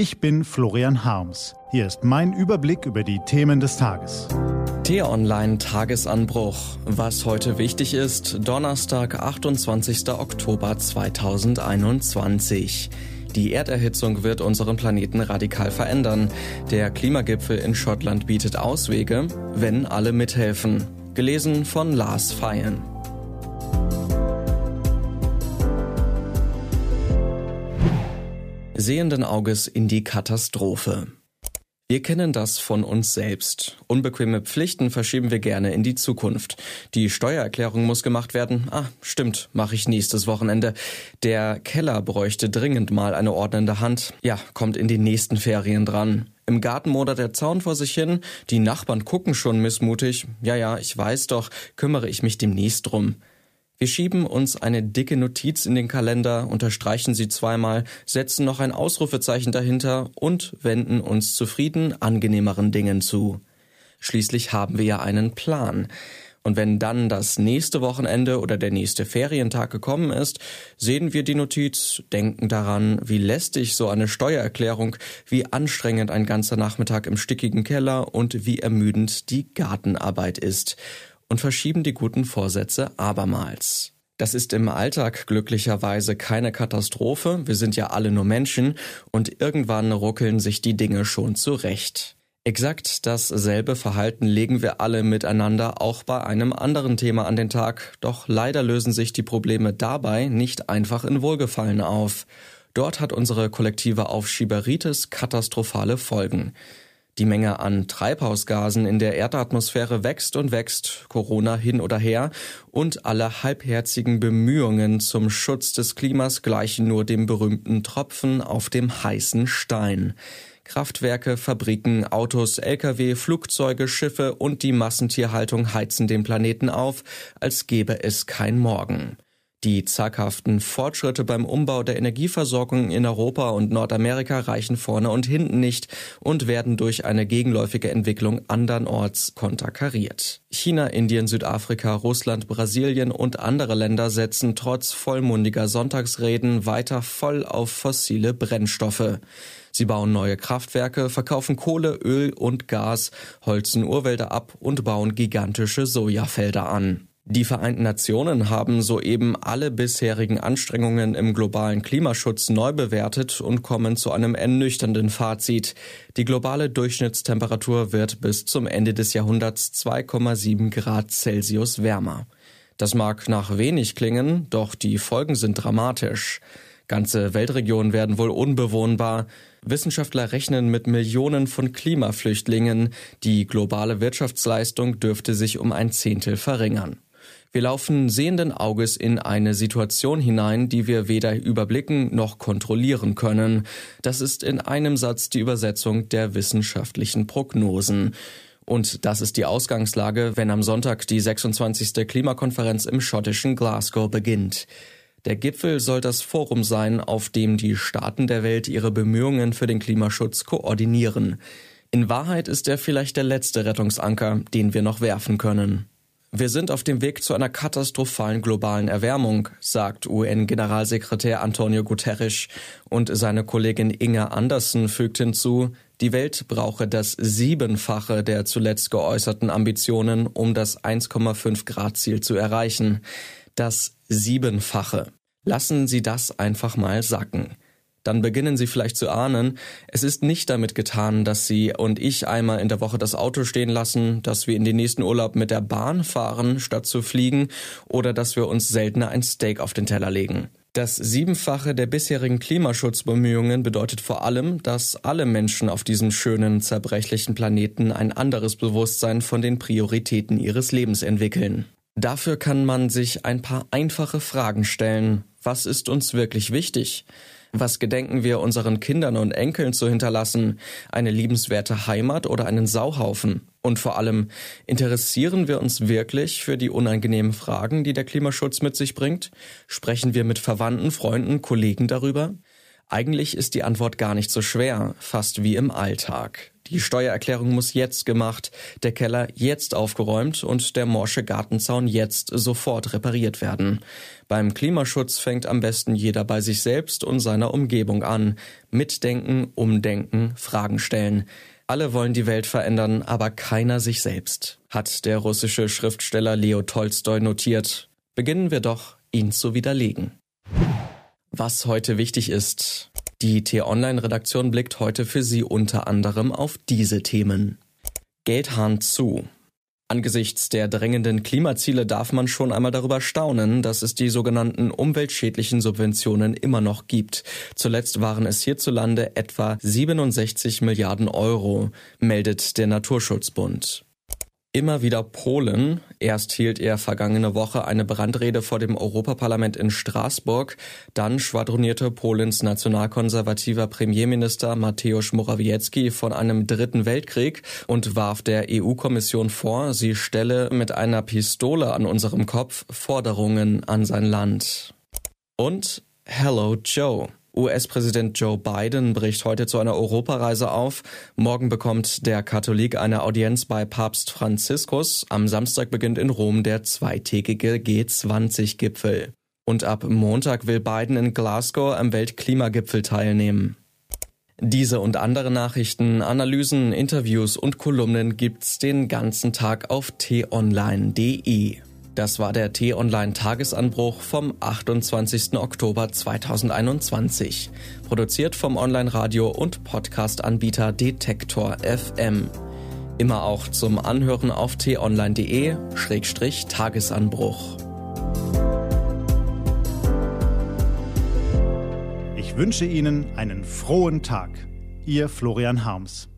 Ich bin Florian Harms. Hier ist mein Überblick über die Themen des Tages. T-Online Tagesanbruch. Was heute wichtig ist, Donnerstag, 28. Oktober 2021. Die Erderhitzung wird unseren Planeten radikal verändern. Der Klimagipfel in Schottland bietet Auswege, wenn alle mithelfen. Gelesen von Lars Feyen. Sehenden Auges in die Katastrophe. Wir kennen das von uns selbst. Unbequeme Pflichten verschieben wir gerne in die Zukunft. Die Steuererklärung muss gemacht werden. Ah, stimmt, mache ich nächstes Wochenende. Der Keller bräuchte dringend mal eine ordnende Hand. Ja, kommt in die nächsten Ferien dran. Im Garten modert der Zaun vor sich hin. Die Nachbarn gucken schon missmutig. Ja, ja, ich weiß doch, kümmere ich mich demnächst drum. Wir schieben uns eine dicke Notiz in den Kalender, unterstreichen sie zweimal, setzen noch ein Ausrufezeichen dahinter und wenden uns zufrieden angenehmeren Dingen zu. Schließlich haben wir ja einen Plan. Und wenn dann das nächste Wochenende oder der nächste Ferientag gekommen ist, sehen wir die Notiz, denken daran, wie lästig so eine Steuererklärung, wie anstrengend ein ganzer Nachmittag im stickigen Keller und wie ermüdend die Gartenarbeit ist und verschieben die guten Vorsätze abermals. Das ist im Alltag glücklicherweise keine Katastrophe, wir sind ja alle nur Menschen und irgendwann ruckeln sich die Dinge schon zurecht. Exakt dasselbe Verhalten legen wir alle miteinander auch bei einem anderen Thema an den Tag, doch leider lösen sich die Probleme dabei nicht einfach in Wohlgefallen auf. Dort hat unsere kollektive Aufschieberitis katastrophale Folgen. Die Menge an Treibhausgasen in der Erdatmosphäre wächst und wächst, Corona hin oder her, und alle halbherzigen Bemühungen zum Schutz des Klimas gleichen nur dem berühmten Tropfen auf dem heißen Stein. Kraftwerke, Fabriken, Autos, Lkw, Flugzeuge, Schiffe und die Massentierhaltung heizen den Planeten auf, als gäbe es kein Morgen. Die zaghaften Fortschritte beim Umbau der Energieversorgung in Europa und Nordamerika reichen vorne und hinten nicht und werden durch eine gegenläufige Entwicklung andernorts konterkariert. China, Indien, Südafrika, Russland, Brasilien und andere Länder setzen trotz vollmundiger Sonntagsreden weiter voll auf fossile Brennstoffe. Sie bauen neue Kraftwerke, verkaufen Kohle, Öl und Gas, holzen Urwälder ab und bauen gigantische Sojafelder an. Die Vereinten Nationen haben soeben alle bisherigen Anstrengungen im globalen Klimaschutz neu bewertet und kommen zu einem ernüchternden Fazit. Die globale Durchschnittstemperatur wird bis zum Ende des Jahrhunderts 2,7 Grad Celsius wärmer. Das mag nach wenig klingen, doch die Folgen sind dramatisch. Ganze Weltregionen werden wohl unbewohnbar. Wissenschaftler rechnen mit Millionen von Klimaflüchtlingen. Die globale Wirtschaftsleistung dürfte sich um ein Zehntel verringern. Wir laufen sehenden Auges in eine Situation hinein, die wir weder überblicken noch kontrollieren können. Das ist in einem Satz die Übersetzung der wissenschaftlichen Prognosen. Und das ist die Ausgangslage, wenn am Sonntag die 26. Klimakonferenz im schottischen Glasgow beginnt. Der Gipfel soll das Forum sein, auf dem die Staaten der Welt ihre Bemühungen für den Klimaschutz koordinieren. In Wahrheit ist er vielleicht der letzte Rettungsanker, den wir noch werfen können. Wir sind auf dem Weg zu einer katastrophalen globalen Erwärmung, sagt UN-Generalsekretär Antonio Guterres und seine Kollegin Inga Andersen fügt hinzu, die Welt brauche das Siebenfache der zuletzt geäußerten Ambitionen, um das 1,5 Grad Ziel zu erreichen. Das Siebenfache. Lassen Sie das einfach mal sacken dann beginnen Sie vielleicht zu ahnen, es ist nicht damit getan, dass Sie und ich einmal in der Woche das Auto stehen lassen, dass wir in den nächsten Urlaub mit der Bahn fahren, statt zu fliegen, oder dass wir uns seltener ein Steak auf den Teller legen. Das Siebenfache der bisherigen Klimaschutzbemühungen bedeutet vor allem, dass alle Menschen auf diesem schönen, zerbrechlichen Planeten ein anderes Bewusstsein von den Prioritäten ihres Lebens entwickeln. Dafür kann man sich ein paar einfache Fragen stellen. Was ist uns wirklich wichtig? Was gedenken wir unseren Kindern und Enkeln zu hinterlassen? Eine liebenswerte Heimat oder einen Sauhaufen? Und vor allem, interessieren wir uns wirklich für die unangenehmen Fragen, die der Klimaschutz mit sich bringt? Sprechen wir mit Verwandten, Freunden, Kollegen darüber? Eigentlich ist die Antwort gar nicht so schwer, fast wie im Alltag. Die Steuererklärung muss jetzt gemacht, der Keller jetzt aufgeräumt und der morsche Gartenzaun jetzt sofort repariert werden. Beim Klimaschutz fängt am besten jeder bei sich selbst und seiner Umgebung an. Mitdenken, umdenken, Fragen stellen. Alle wollen die Welt verändern, aber keiner sich selbst, hat der russische Schriftsteller Leo Tolstoi notiert. Beginnen wir doch, ihn zu widerlegen. Was heute wichtig ist. Die T-Online-Redaktion blickt heute für Sie unter anderem auf diese Themen. Geldhahn zu. Angesichts der drängenden Klimaziele darf man schon einmal darüber staunen, dass es die sogenannten umweltschädlichen Subventionen immer noch gibt. Zuletzt waren es hierzulande etwa 67 Milliarden Euro, meldet der Naturschutzbund. Immer wieder Polen. Erst hielt er vergangene Woche eine Brandrede vor dem Europaparlament in Straßburg. Dann schwadronierte Polens nationalkonservativer Premierminister Mateusz Morawiecki von einem dritten Weltkrieg und warf der EU-Kommission vor, sie stelle mit einer Pistole an unserem Kopf Forderungen an sein Land. Und Hello Joe. US-Präsident Joe Biden bricht heute zu einer Europareise auf. Morgen bekommt der Katholik eine Audienz bei Papst Franziskus. Am Samstag beginnt in Rom der zweitägige G20-Gipfel. Und ab Montag will Biden in Glasgow am Weltklimagipfel teilnehmen. Diese und andere Nachrichten, Analysen, Interviews und Kolumnen gibt's den ganzen Tag auf t-online.de. Das war der T-Online-Tagesanbruch vom 28. Oktober 2021. Produziert vom Online-Radio- und Podcast-Anbieter Detektor FM. Immer auch zum Anhören auf t-online.de-tagesanbruch. Ich wünsche Ihnen einen frohen Tag. Ihr Florian Harms.